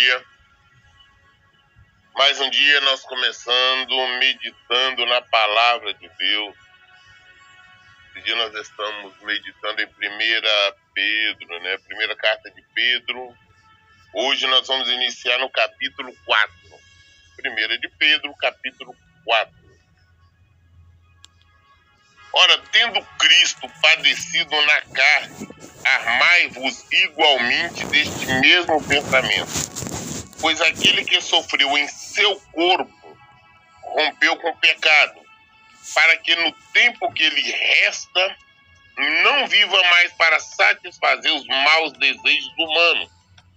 dia. Mais um dia nós começando meditando na palavra de Deus. Esse dia nós estamos meditando em 1 Pedro, né? Primeira carta de Pedro. Hoje nós vamos iniciar no capítulo 4. Primeira de Pedro, capítulo 4. Ora, tendo Cristo padecido na carne, armai-vos igualmente deste mesmo pensamento. Pois aquele que sofreu em seu corpo rompeu com o pecado, para que no tempo que lhe resta não viva mais para satisfazer os maus desejos humanos,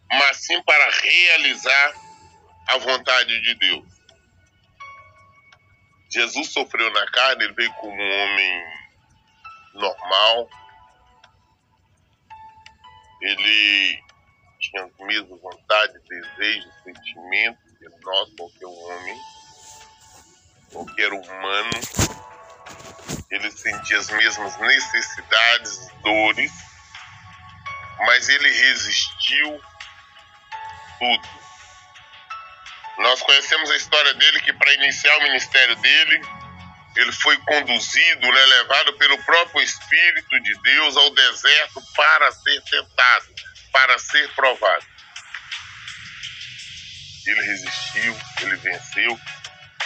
mas sim para realizar a vontade de Deus. Jesus sofreu na carne, ele veio como um homem normal. Ele tinha as mesmas vontades, desejos, sentimentos que nós, qualquer homem, qualquer humano. Ele sentia as mesmas necessidades, dores, mas ele resistiu tudo nós conhecemos a história dele que para iniciar o ministério dele, ele foi conduzido, né, levado pelo próprio Espírito de Deus ao deserto para ser tentado, para ser provado. Ele resistiu, ele venceu.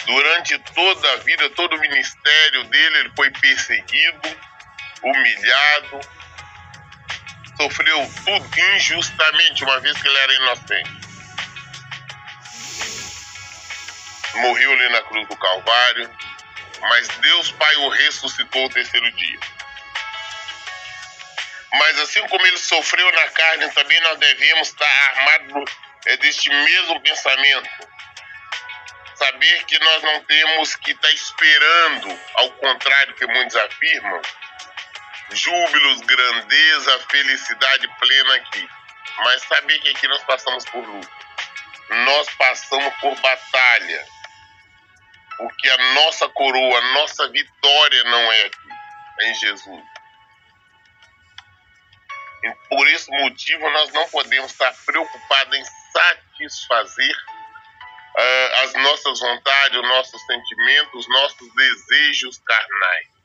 Durante toda a vida, todo o ministério dele, ele foi perseguido, humilhado, sofreu tudo injustamente, uma vez que ele era inocente. morreu ali na cruz do Calvário, mas Deus Pai o ressuscitou o terceiro dia. Mas assim como ele sofreu na carne, também nós devemos estar armados é, deste mesmo pensamento. Saber que nós não temos que estar esperando, ao contrário que muitos afirmam, júbilos, grandeza, felicidade plena aqui. Mas saber que aqui nós passamos por luta. Nós passamos por batalha porque a nossa coroa, a nossa vitória não é aqui, é em Jesus. E por esse motivo, nós não podemos estar preocupados em satisfazer uh, as nossas vontades, os nossos sentimentos, os nossos desejos carnais.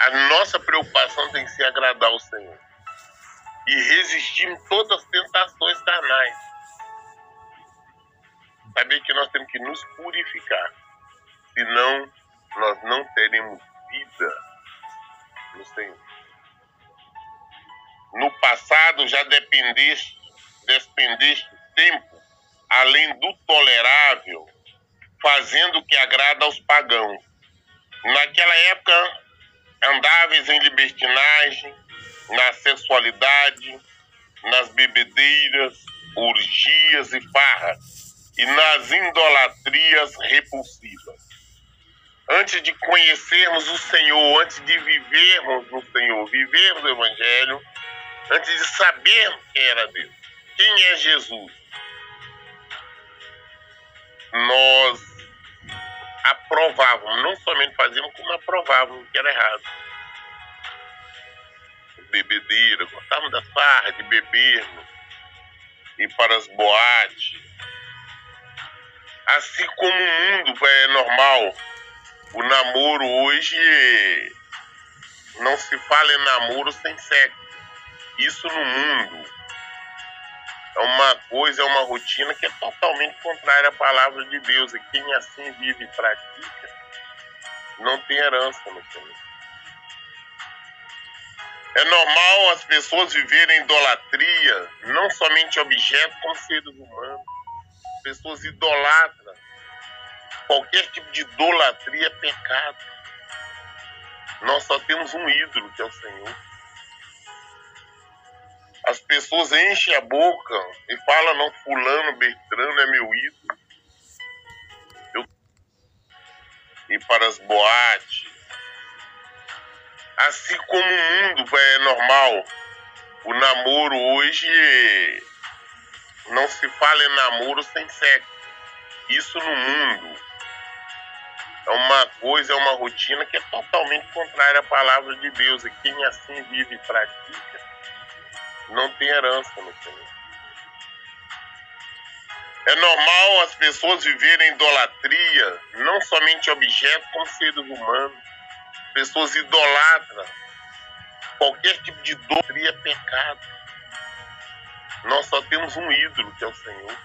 A nossa preocupação tem que ser agradar ao Senhor e resistir todas as tentações carnais. Saber que nós temos que nos purificar, senão nós não teremos vida no Senhor. No passado já dependeste, despendeste tempo além do tolerável, fazendo o que agrada aos pagãos. Naquela época, andáveis em libertinagem, na sensualidade, nas bebedeiras, orgias e farras, e nas idolatrias repulsivas. Antes de conhecermos o Senhor, antes de vivermos no Senhor, vivermos o Evangelho, antes de sabermos quem era Deus, quem é Jesus, nós aprovávamos, não somente fazíamos, como aprovávamos que era errado bebedeira, gostávamos da farra, de bebermos, ir para as boates. Assim como o mundo é normal, o namoro hoje não se fala em namoro sem sexo. Isso no mundo é uma coisa, é uma rotina que é totalmente contrária à palavra de Deus. E quem assim vive e pratica não tem herança no Senhor. É normal as pessoas viverem idolatria, não somente objetos, como seres humanos. Pessoas idolatram. Qualquer tipo de idolatria é pecado. Nós só temos um ídolo, que é o Senhor. As pessoas enchem a boca e falam, não, fulano, Bertrano é meu ídolo. Eu... E para as boates, assim como o mundo é normal, o namoro hoje não se fala em namoro sem sexo. Isso no mundo é uma coisa, é uma rotina que é totalmente contrária à palavra de Deus. E quem assim vive e pratica não tem herança no Senhor. É normal as pessoas viverem idolatria, não somente objetos, como seres humanos. Pessoas idolatram. Qualquer tipo de idolatria é pecado. Nós só temos um ídolo, que é o Senhor.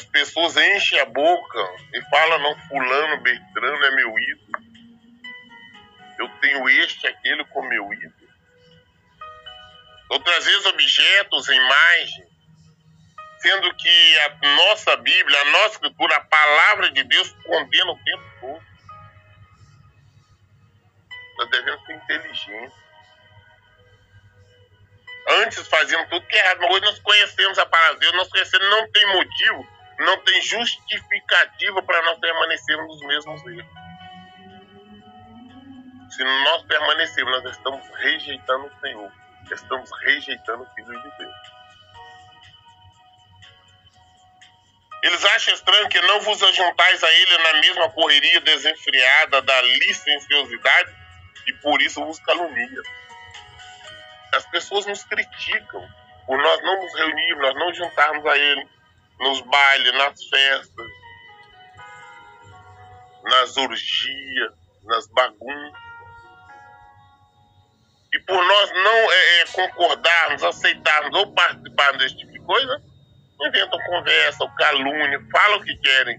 As pessoas enchem a boca e falam, não, fulano, Bertrano é meu ídolo. Eu tenho este, aquele como meu ídolo. Outras vezes objetos, imagens, sendo que a nossa Bíblia, a nossa Escritura, a palavra de Deus condena o tempo todo. Nós devemos ser inteligentes. Antes fazíamos tudo que é errado, mas hoje nós conhecemos a palavra de Deus, nós conhecemos, não tem motivo, não tem justificativa para nós permanecermos nos mesmos erros. Se nós permanecermos, nós estamos rejeitando o Senhor, estamos rejeitando o Filho de Deus. Eles acham estranho que não vos ajuntais a ele na mesma correria desenfreada da licenciosidade e por isso vos caluniam. As pessoas nos criticam por nós não nos reunirmos, nós não juntarmos a ele nos bailes, nas festas, nas orgias, nas bagunças. E por nós não é, é, concordarmos, aceitarmos ou participarmos desse tipo de coisa, inventam conversa, calúnia, falam o que querem.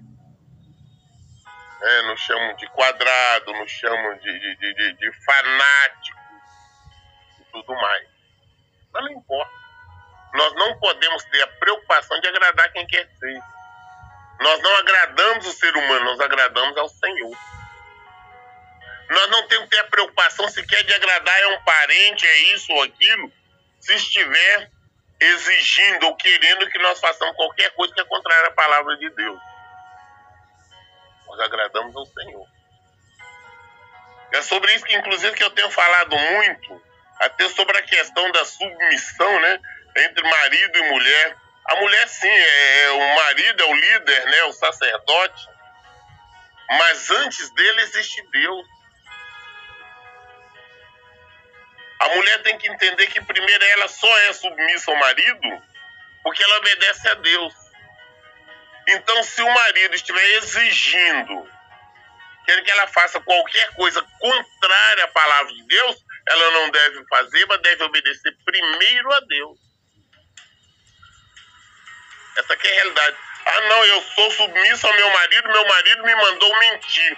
É, nos chamam de quadrado, nos chamam de, de, de, de fanático e tudo mais. Mas não importa. Nós não podemos ter a preocupação de agradar quem quer ser. Nós não agradamos o ser humano, nós agradamos ao Senhor. Nós não temos que ter a preocupação sequer de agradar é um parente, é isso ou aquilo, se estiver exigindo ou querendo que nós façamos qualquer coisa que é contrária à palavra de Deus. Nós agradamos ao Senhor. É sobre isso que, inclusive, que eu tenho falado muito, até sobre a questão da submissão, né, entre marido e mulher. A mulher, sim, é, é o marido é o líder, né, o sacerdote, mas antes dele existe Deus. A mulher tem que entender que primeiro ela só é submissa ao marido porque ela obedece a Deus. Então, se o marido estiver exigindo quer que ela faça qualquer coisa contrária à palavra de Deus, ela não deve fazer, mas deve obedecer primeiro a Deus. Essa é a realidade. Ah, não, eu sou submissa ao meu marido, meu marido me mandou mentir.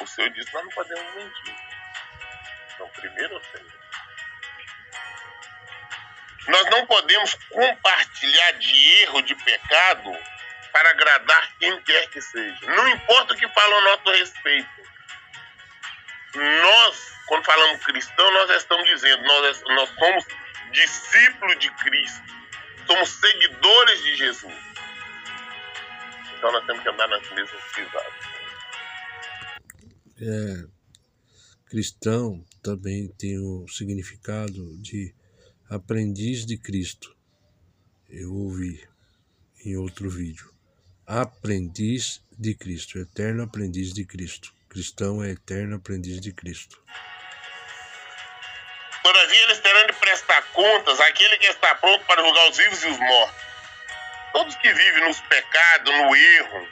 O Senhor disse: Nós não podemos mentir. Então, primeiro o Senhor. Nós não podemos compartilhar de erro, de pecado, para agradar quem quer que seja. Não importa o que falam a nosso respeito. Nós, quando falamos cristão, nós estamos dizendo, nós, nós somos discípulos de Cristo. Somos seguidores de Jesus. Então nós temos que andar nas mesmas pisadas. É, cristão também tem o significado de aprendiz de Cristo. Eu ouvi em outro vídeo. Aprendiz de Cristo, eterno aprendiz de Cristo. Cristão é eterno aprendiz de Cristo. Todavia eles terão de prestar contas àquele que está pronto para julgar os vivos e os mortos. Todos que vivem nos pecados, no erro,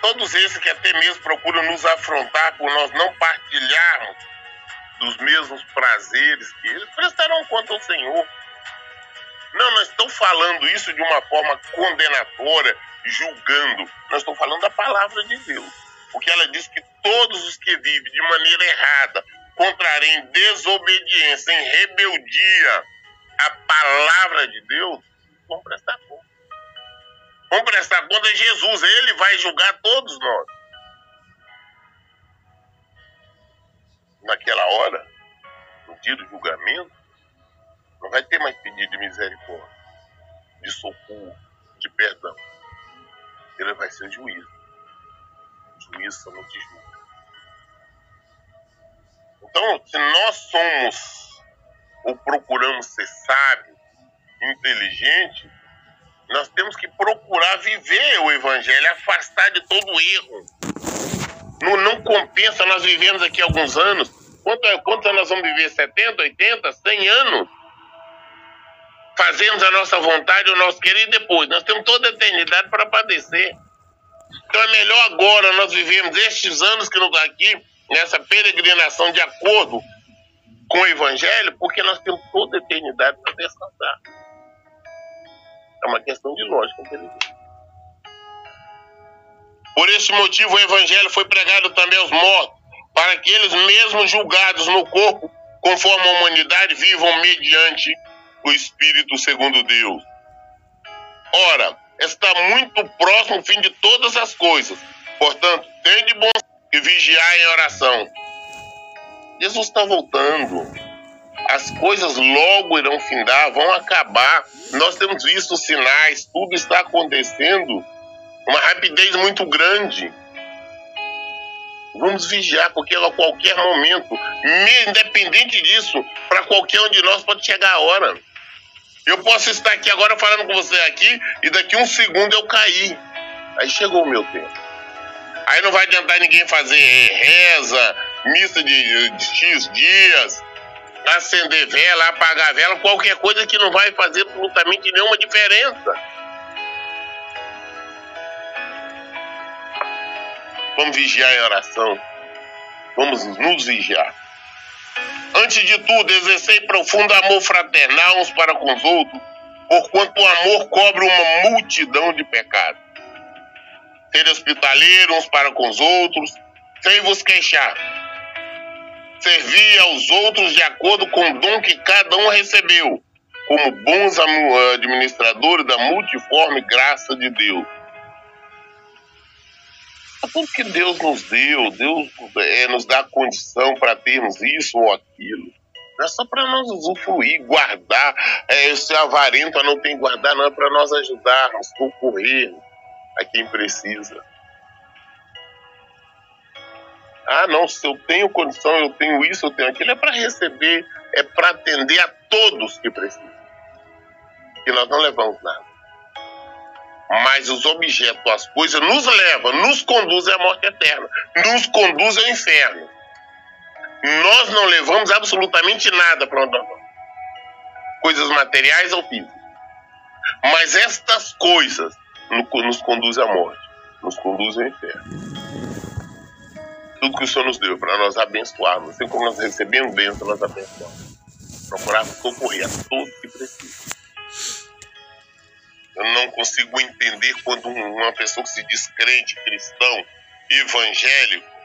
todos esses que até mesmo procuram nos afrontar por nós não partilharmos dos mesmos prazeres que eles, prestarão conta ao Senhor. Não, nós estamos falando isso de uma forma condenatória, julgando. Nós estamos falando da palavra de Deus. Porque ela diz que todos os que vivem de maneira errada, contrarem em desobediência, em rebeldia à palavra de Deus, vão prestar conta. Vão prestar conta a Jesus, ele vai julgar todos nós. Naquela hora, no dia do julgamento, não vai ter mais pedido de misericórdia, de socorro, de perdão. Ele vai ser juiz. Juiz somente julga. Então, se nós somos ou procuramos ser sábios, inteligentes, Nós temos que procurar viver o Evangelho, afastar de todo erro. Não, não compensa, nós vivemos aqui alguns anos. Quanto, quantos anos nós vamos viver? 70, 80, 100 anos? Fazemos a nossa vontade, o nosso querer e depois. Nós temos toda a eternidade para padecer. Então é melhor agora nós vivemos estes anos que não está aqui, nessa peregrinação de acordo com o Evangelho, porque nós temos toda a eternidade para descansar. É uma questão de lógica inteligente. Por esse motivo, o Evangelho foi pregado também aos mortos, para que eles, mesmo julgados no corpo, conforme a humanidade, vivam mediante o Espírito segundo Deus. Ora, está muito próximo o fim de todas as coisas. Portanto, tende bom e vigiar em oração. Jesus está voltando. As coisas logo irão findar, vão acabar. Nós temos visto sinais, tudo está acontecendo. Uma rapidez muito grande. Vamos vigiar, porque a qualquer momento, independente disso, para qualquer um de nós pode chegar a hora. Eu posso estar aqui agora falando com você aqui e daqui um segundo eu cair. Aí chegou o meu tempo. Aí não vai adiantar ninguém fazer reza, missa de, de X dias, acender vela, apagar vela, qualquer coisa que não vai fazer absolutamente nenhuma diferença. Vamos vigiar em oração. Vamos nos vigiar. Antes de tudo, exercei profundo amor fraternal uns para com os outros, porquanto o amor cobre uma multidão de pecados. Ser hospitaleiro uns para com os outros, sem vos queixar. Servir aos outros de acordo com o dom que cada um recebeu, como bons administradores da multiforme graça de Deus tudo que Deus nos deu, Deus é, nos dá condição para termos isso ou aquilo. Não é só para nós usufruir, guardar. É, esse avarento não tem guardar, não, é para nós ajudarmos, concorrer a quem precisa. Ah, não, se eu tenho condição, eu tenho isso, eu tenho aquilo, é para receber, é para atender a todos que precisam. Que nós não levamos nada mas os objetos, as coisas, nos levam, nos conduzem à morte eterna, nos conduzem ao inferno. Nós não levamos absolutamente nada para onde nós vamos. Coisas materiais ou físicas. Mas estas coisas nos conduzem à morte, nos conduzem ao inferno. Tudo que o Senhor nos deu para nós abençoarmos, assim como nós recebemos bênção, nós abençoamos. Procurarmos socorrer a todos que precisam. Eu não consigo entender quando uma pessoa que se diz crente, cristão, evangélico,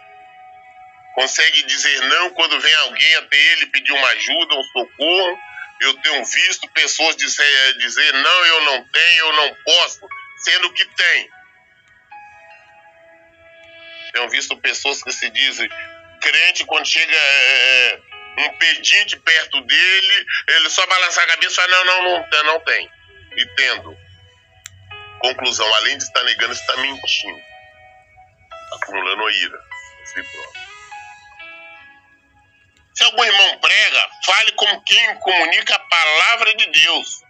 consegue dizer não quando vem alguém até ele pedir uma ajuda, um socorro. Eu tenho visto pessoas dizer, dizer não, eu não tenho, eu não posso, sendo que tem. Tenho visto pessoas que se dizem crente quando chega é, é um pedinte perto dele, ele só balança a cabeça não, não, não, não tem. E tendo. Conclusão, além de estar negando, está mentindo. Acumulando ira. Se algum irmão prega, fale com quem comunica a palavra de Deus.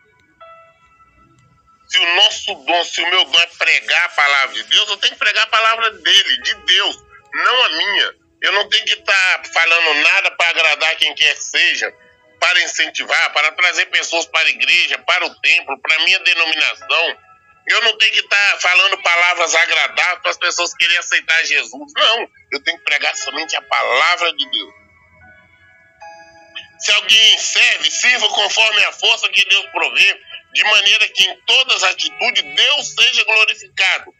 O nosso dom, se o meu dom é pregar a palavra de Deus, eu tenho que pregar a palavra dele, de Deus, não a minha. Eu não tenho que estar tá falando nada para agradar quem quer que seja, para incentivar, para trazer pessoas para a igreja, para o templo, para a minha denominação eu não tenho que estar tá falando palavras agradáveis para as pessoas querem aceitar Jesus. Não, eu tenho que pregar somente a palavra de Deus. Se alguém serve, sirva conforme a força que Deus provê, de maneira que em todas as atitudes Deus seja glorificado,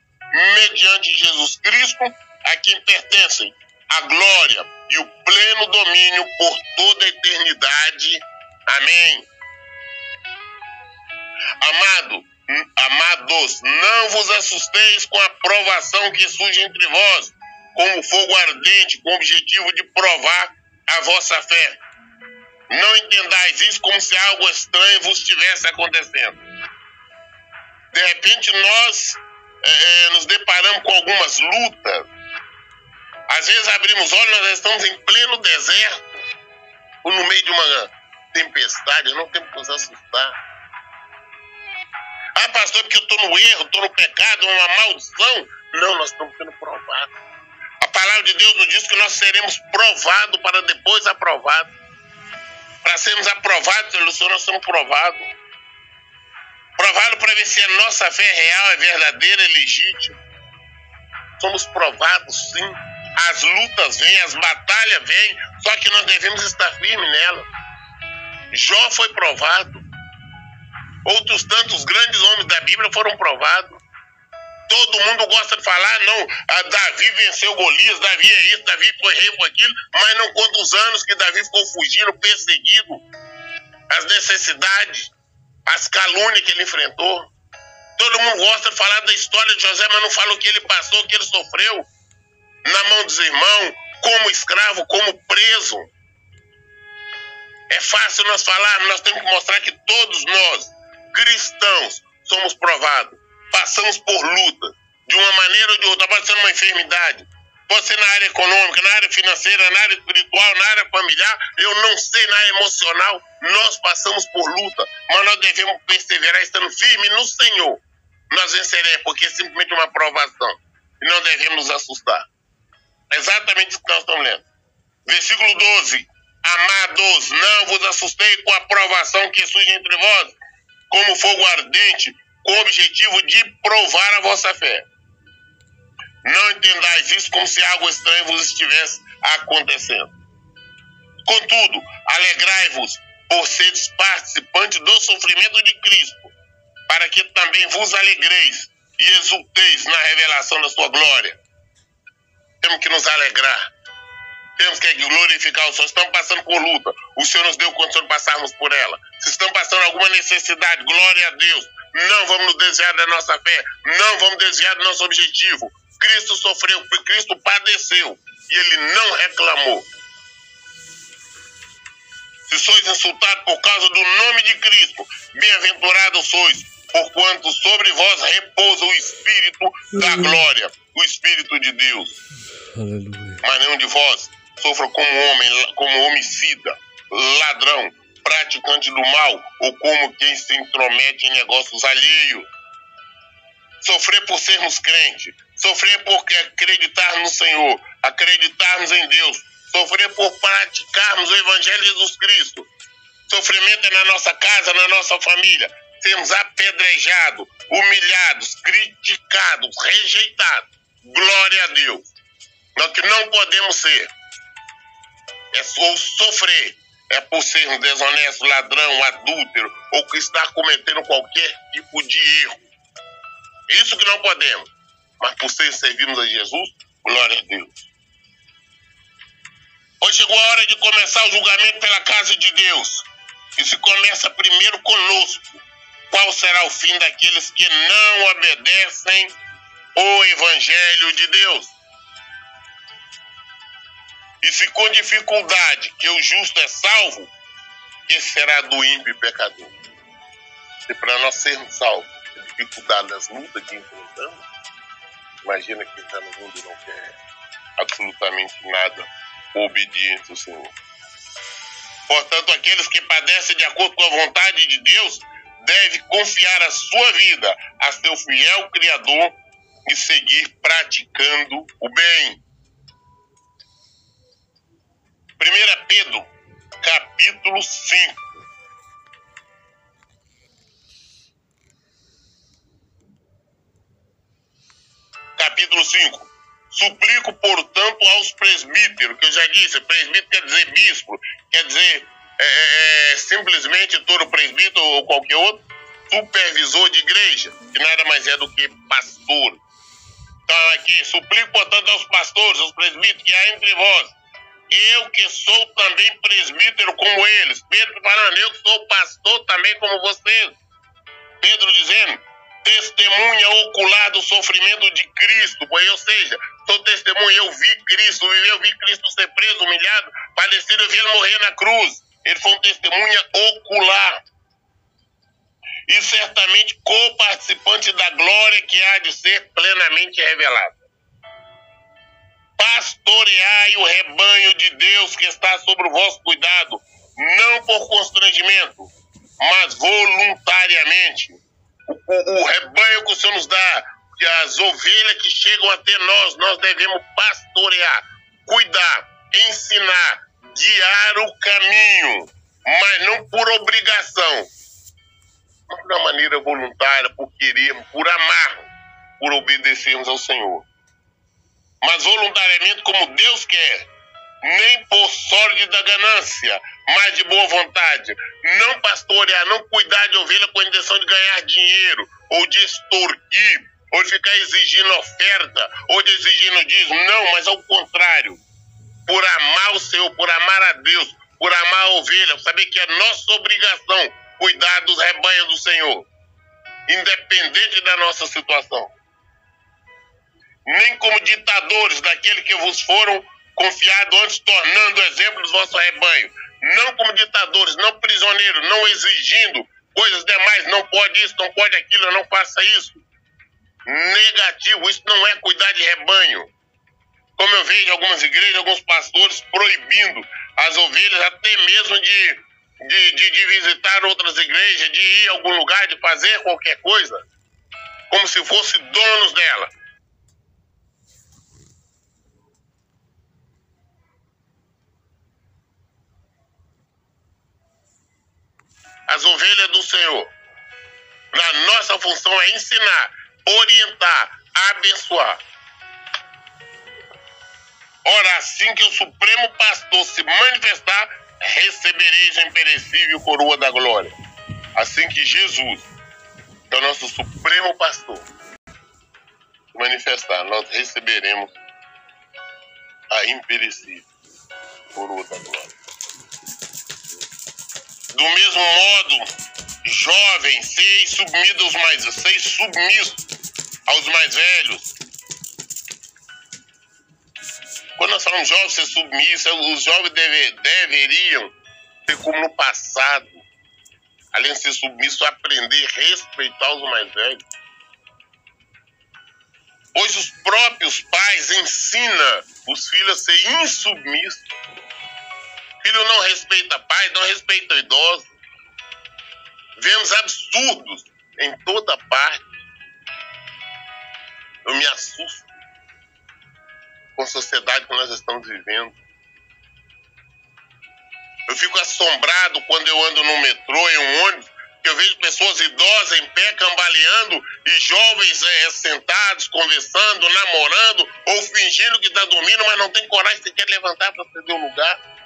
mediante Jesus Cristo, a quem pertencem a glória e o pleno domínio por toda a eternidade. Amém. Amado, Amados, não vos assusteis com a provação que surge entre vós, como fogo ardente, com o objetivo de provar a vossa fé. Não entendais isso como se algo estranho vos estivesse acontecendo. De repente, nós é, nos deparamos com algumas lutas. Às vezes abrimos olhos, nós estamos em pleno deserto, ou no meio de uma tempestade, não temos que nos assustar Ah, pastor, porque eu estou no erro, estou no pecado, uma maldição. Não, nós estamos sendo provados. A palavra de Deus nos diz que nós seremos provados para depois aprovados. Para sermos aprovados pelo Senhor, nós somos provados. Provado para ver se a nossa fé é real, é verdadeira, é legítima. Somos provados, sim. As lutas vêm, as batalhas vêm, só que nós devemos estar firmes nela. Jó foi provado. Outros tantos grandes homens da Bíblia foram provados. Todo mundo gosta de falar, não, Davi venceu Golias, Davi é isso, Davi foi rei, foi aquilo, mas não conta os anos que Davi ficou fugindo, perseguido, as necessidades, as calúnias que ele enfrentou. Todo mundo gosta de falar da história de José, mas não fala o que ele passou, o que ele sofreu na mão dos irmãos, como escravo, como preso. É fácil nós falarmos, nós temos que mostrar que todos nós, cristãos, somos provados passamos por luta, de uma maneira ou de outra, pode ser uma enfermidade, pode ser na área econômica, na área financeira, na área espiritual, na área familiar, eu não sei, na área emocional, nós passamos por luta, mas nós devemos perseverar estando firmes no Senhor. Nós venceremos, porque é simplesmente uma provação. E não devemos nos assustar. É exatamente isso que nós estamos lendo. Versículo 12. Amados, não vos assustei com a provação que surge entre vós, como fogo ardente, com o objetivo de provar a vossa fé. Não entendais isso como se algo estranho vos estivesse acontecendo. Contudo, alegrai-vos por seres participantes do sofrimento de Cristo, para que também vos alegreis e exulteis na revelação da sua glória. Temos que nos alegrar. Temos que glorificar o Senhor. Estamos passando por luta. O Senhor nos deu condição de passarmos por ela. Se estamos passando alguma necessidade, glória a Deus não vamos nos desviar da nossa fé, não vamos desviar do nosso objetivo. Cristo sofreu, Cristo padeceu e ele não reclamou. Se sois insultados por causa do nome de Cristo, bem-aventurados sois, porquanto sobre vós repousa o Espírito da glória, o Espírito de Deus. Aleluia. Mas nenhum de vós sofra como homem, como homicida, ladrão, praticante do mal ou como quem se intromete em negócios alheios. Sofrer por sermos crentes, sofrer por acreditar no Senhor, acreditarmos em Deus, sofrer por praticarmos o Evangelho de Jesus Cristo. Sofrimento é na nossa casa, na nossa família. Sermos apedrejados, humilhados, criticados, rejeitados. Glória a Deus. Nós que não podemos ser é sofrer é por ser um desonesto, ladrão, adúltero ou que está cometendo qualquer tipo de erro. Isso que não podemos. Mas por ser servimos a Jesus, glória a Deus. Hoje chegou a hora de começar o julgamento pela casa de Deus. E se começa primeiro conosco. Qual será o fim daqueles que não obedecem o Evangelho de Deus? E se com dificuldade que o justo é salvo, que será do ímpio pecador? Se para nós sermos salvos, dificuldade das lutas que enfrentamos, imagina quem está no mundo não quer absolutamente nada obediente ao Senhor. Portanto, aqueles que padecem de acordo com a vontade de Deus devem confiar a sua vida a seu fiel Criador e seguir praticando o bem. 1 Pedro, capítulo 5. Capítulo 5. Suplico, portanto, aos presbíteros, que eu já disse, presbítero quer dizer bispo, quer dizer é, é, é simplesmente todo presbítero ou qualquer outro, supervisor de igreja, que nada mais é do que pastor. Então, aqui, suplico, portanto, aos pastores, aos presbíteros, que há entre vós, eu que sou também presbítero como eles. Pedro falando, eu que sou pastor também como vocês. Pedro dizendo, testemunha ocular do sofrimento de Cristo, pois, ou seja, sou testemunha, eu vi Cristo, eu vi Cristo ser preso, humilhado, padecido, eu vi ele morrer na cruz. Ele foi um testemunha ocular. E certamente co-participante da glória que há de ser plenamente revelada pastoreai o rebanho de Deus que está sobre o vosso cuidado, não por constrangimento, mas voluntariamente, o, o rebanho que o Senhor nos dá, as ovelhas que chegam até nós, nós devemos pastorear, cuidar, ensinar, guiar o caminho, mas não por obrigação, mas uma maneira voluntária, por querer, por amar, por obedecermos ao Senhor. Mas voluntariamente como Deus quer, nem por sorte da ganância, mas de boa vontade. Não pastorear, não cuidar de ovelha com a intenção de ganhar dinheiro, ou de extorquir, ou de ficar exigindo oferta, ou de exigindo dízimo. Não, mas ao contrário. Por amar o Senhor, por amar a Deus, por amar a ovelha, saber que é nossa obrigação cuidar dos rebanhos do Senhor, independente da nossa situação. Nem como ditadores daquele que vos foram confiados antes, tornando exemplo dos vossos rebanhos. Não como ditadores, não prisioneiros, não exigindo coisas demais, não pode isso, não pode aquilo, não faça isso. Negativo, isso não é cuidar de rebanho. Como eu vejo algumas igrejas, alguns pastores proibindo as ovelhas até mesmo de, de, de, de visitar outras igrejas, de ir a algum lugar, de fazer qualquer coisa, como se fossem donos dela. As ovelhas do Senhor. A nossa função é ensinar, orientar, abençoar. Ora, assim que o Supremo Pastor se manifestar, recebereis a imperecível coroa da glória. Assim que Jesus, que é o nosso Supremo Pastor, se manifestar, nós receberemos a imperecível coroa da glória. Do mesmo modo, jovens, seis submisos aos mais, seis submissos aos mais velhos. Quando nós falamos jovens ser submissos, os jovens deve, deveriam ter como no passado, além de ser submissos, aprender a respeitar os mais velhos. Hoje os próprios pais ensinam os filhos a ser insubmissos. Filho não respeita pai, não respeita idoso. Vemos absurdos em toda parte. Eu me assusto com a sociedade que nós estamos vivendo. Eu fico assombrado quando eu ando no metrô, em um ônibus, que eu vejo pessoas idosas em pé cambaleando e jovens é, sentados, conversando, namorando ou fingindo que está dormindo, mas não tem coragem sequer levantar para ceder o lugar.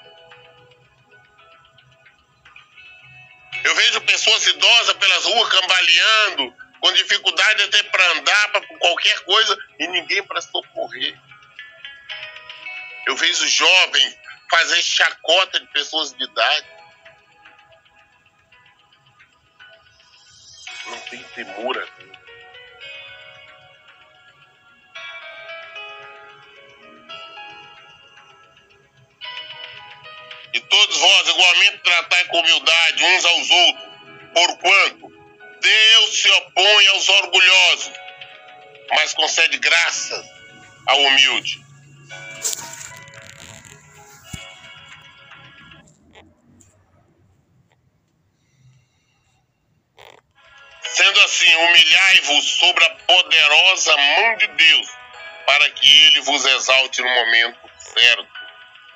Vejo pessoas idosas pelas ruas cambaleando, com dificuldade até para andar, para qualquer coisa, e ninguém para socorrer. Eu vejo jovens fazer chacota de pessoas de idade. Não tem temor a todos vós igualmente tratai com humildade uns aos outros, porquanto Deus se opõe aos orgulhosos, mas concede graça ao humilde. Sendo assim, humilhai-vos sobre a poderosa mão de Deus, para que ele vos exalte no momento certo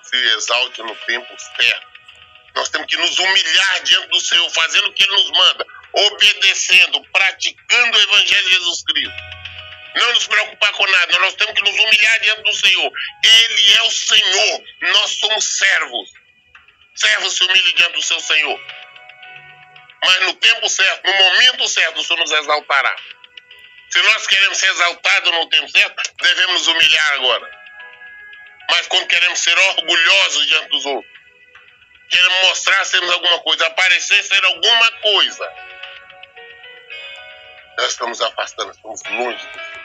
se exalte no tempo certo. Nós temos que nos humilhar diante do Senhor, fazendo o que Ele nos manda, obedecendo, praticando o Evangelho de Jesus Cristo. Não nos preocupar com nada, nós temos que nos humilhar diante do Senhor. Ele é o Senhor, nós somos servos. Servo se humilhe diante do seu Senhor. Mas no tempo certo, no momento certo, o Senhor nos exaltará. Se nós queremos ser exaltados no tempo certo, devemos nos humilhar agora mas quando queremos ser orgulhosos diante dos outros, queremos mostrar sermos alguma coisa, aparecer ser alguma coisa, nós estamos afastando, estamos longe do Senhor.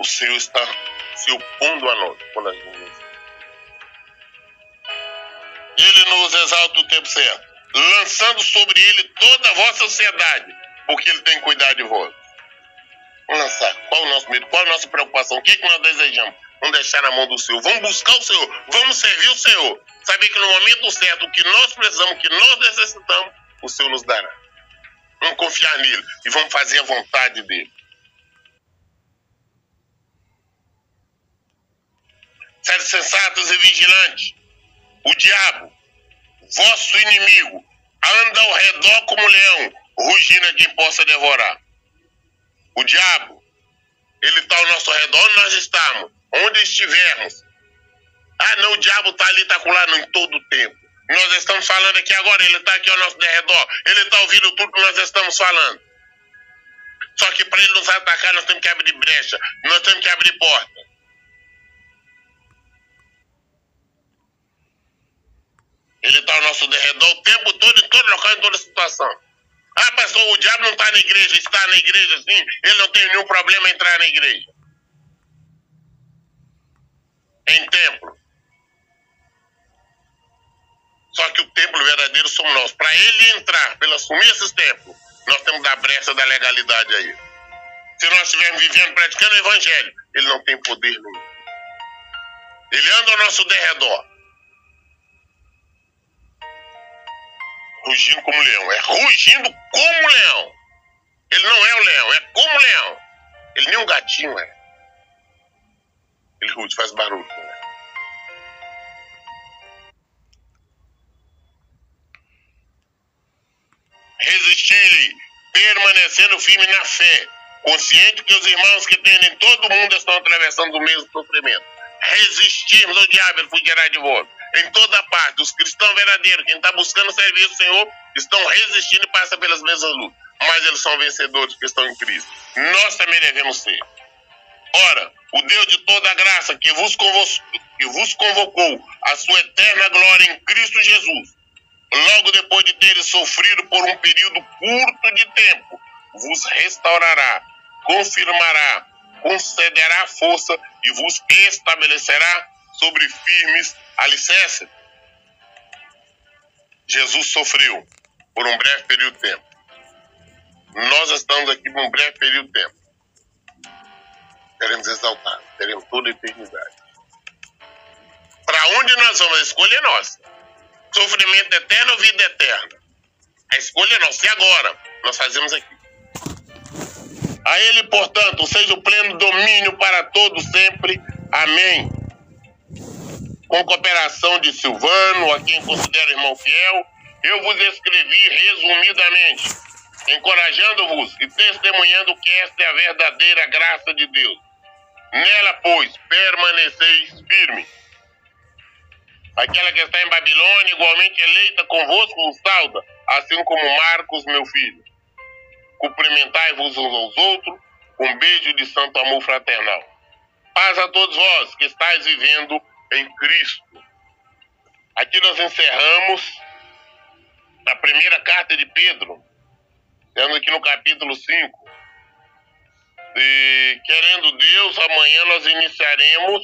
O Senhor está se opondo a nós quando a gente Ele nos exalta o tempo certo, lançando sobre ele toda a vossa sociedade porque ele tem cuidado de vós. Lançar. Qual o nosso medo? Qual a nossa preocupação? O que, que nós desejamos? Vamos deixar na mão do Senhor. Vamos buscar o Senhor. Vamos servir o Senhor. Saber que no momento certo, o que nós precisamos, o que nós necessitamos, o Senhor nos dará. Vamos confiar nele e vamos fazer a vontade dele. Sede sensatos e vigilantes. O diabo, vosso inimigo, anda ao redor como leão, rugindo a quem possa devorar. O diabo, ele está ao nosso redor, onde nós estamos, onde estivermos. Ah, não, o diabo está ali, está lá, em todo o tempo. Nós estamos falando aqui agora, ele está aqui ao nosso redor, ele está ouvindo tudo que nós estamos falando. Só que para ele nos atacar, nós temos que abrir brecha, nós temos que abrir porta. Ele está ao nosso redor o tempo todo, em todo local, em toda situação. Ah, pastor, o diabo não está na igreja, está na igreja sim, ele não tem nenhum problema em entrar na igreja. Em templo. Só que o templo verdadeiro somos nós. Para ele entrar, pelo assumir esses templos, nós temos dar brecha da legalidade a ele. Se nós estivermos vivendo, praticando o evangelho, ele não tem poder nenhum. Ele anda ao nosso derredor. Rugindo como leão. É rugindo como leão. Ele não é o leão, é como leão. Ele nem um gatinho é. Ele ruge, faz barulho. Né? Resistirem, permanecendo firme na fé, consciente que os irmãos que têm em todo mundo estão atravessando o mesmo sofrimento. Resistirmos ao diabo, ele fugirá de volta em toda parte. Os cristãos verdadeiros, quem está buscando servir o Senhor, estão resistindo e passam pelas mesmas lutas. Mas eles são vencedores que estão em Cristo. Nós também devemos ser. Ora, o Deus de toda graça que vos, que vos convocou a sua eterna glória em Cristo Jesus, logo depois de teres sofrido por um período curto de tempo, vos restaurará, confirmará, concederá força e vos estabelecerá sobre firmes alicerces. Jesus sofreu por um breve período de tempo. Nós estamos aqui por um breve período de tempo. Queremos exaltar, teremos toda a eternidade. Para onde nós vamos? A escolha é nossa. Sofrimento eterno ou vida eterna? A escolha é nossa. E agora? Nós fazemos aqui. A Ele, portanto, seja o pleno domínio para todos sempre. Amém com cooperação de Silvano, a quem considero irmão fiel, eu vos escrevi resumidamente, encorajando-vos e testemunhando que esta é a verdadeira graça de Deus. Nela, pois, permaneceis firmes. Aquela que está em Babilônia, igualmente eleita convosco, vos sauda, assim como Marcos, meu filho. Cumprimentai-vos uns aos outros, um beijo de santo amor fraternal. Paz a todos vós que estáis vivendo em Cristo. Aqui nós encerramos a primeira carta de Pedro. Estamos aqui no capítulo 5. E, querendo Deus, amanhã nós iniciaremos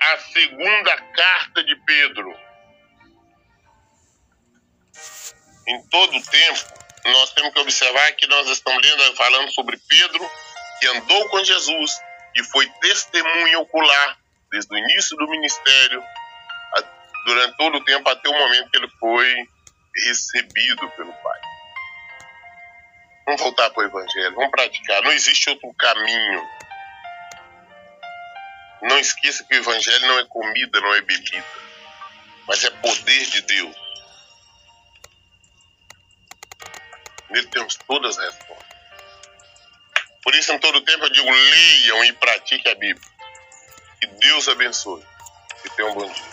a segunda carta de Pedro. Em todo o tempo, nós temos que observar que nós estamos lendo, falando sobre Pedro, que andou com Jesus e foi testemunha ocular desde o início do ministério, durante todo o tempo, até o momento que ele foi recebido pelo Pai. Vamos voltar para o Evangelho, vamos praticar. Não existe outro caminho. Não esqueça que o Evangelho não é comida, não é bebida, mas é poder de Deus. Nele temos todas as respostas. Por isso, em todo tempo, eu digo: leiam e pratiquem a Bíblia. Que Deus abençoe e tenha um bom dia.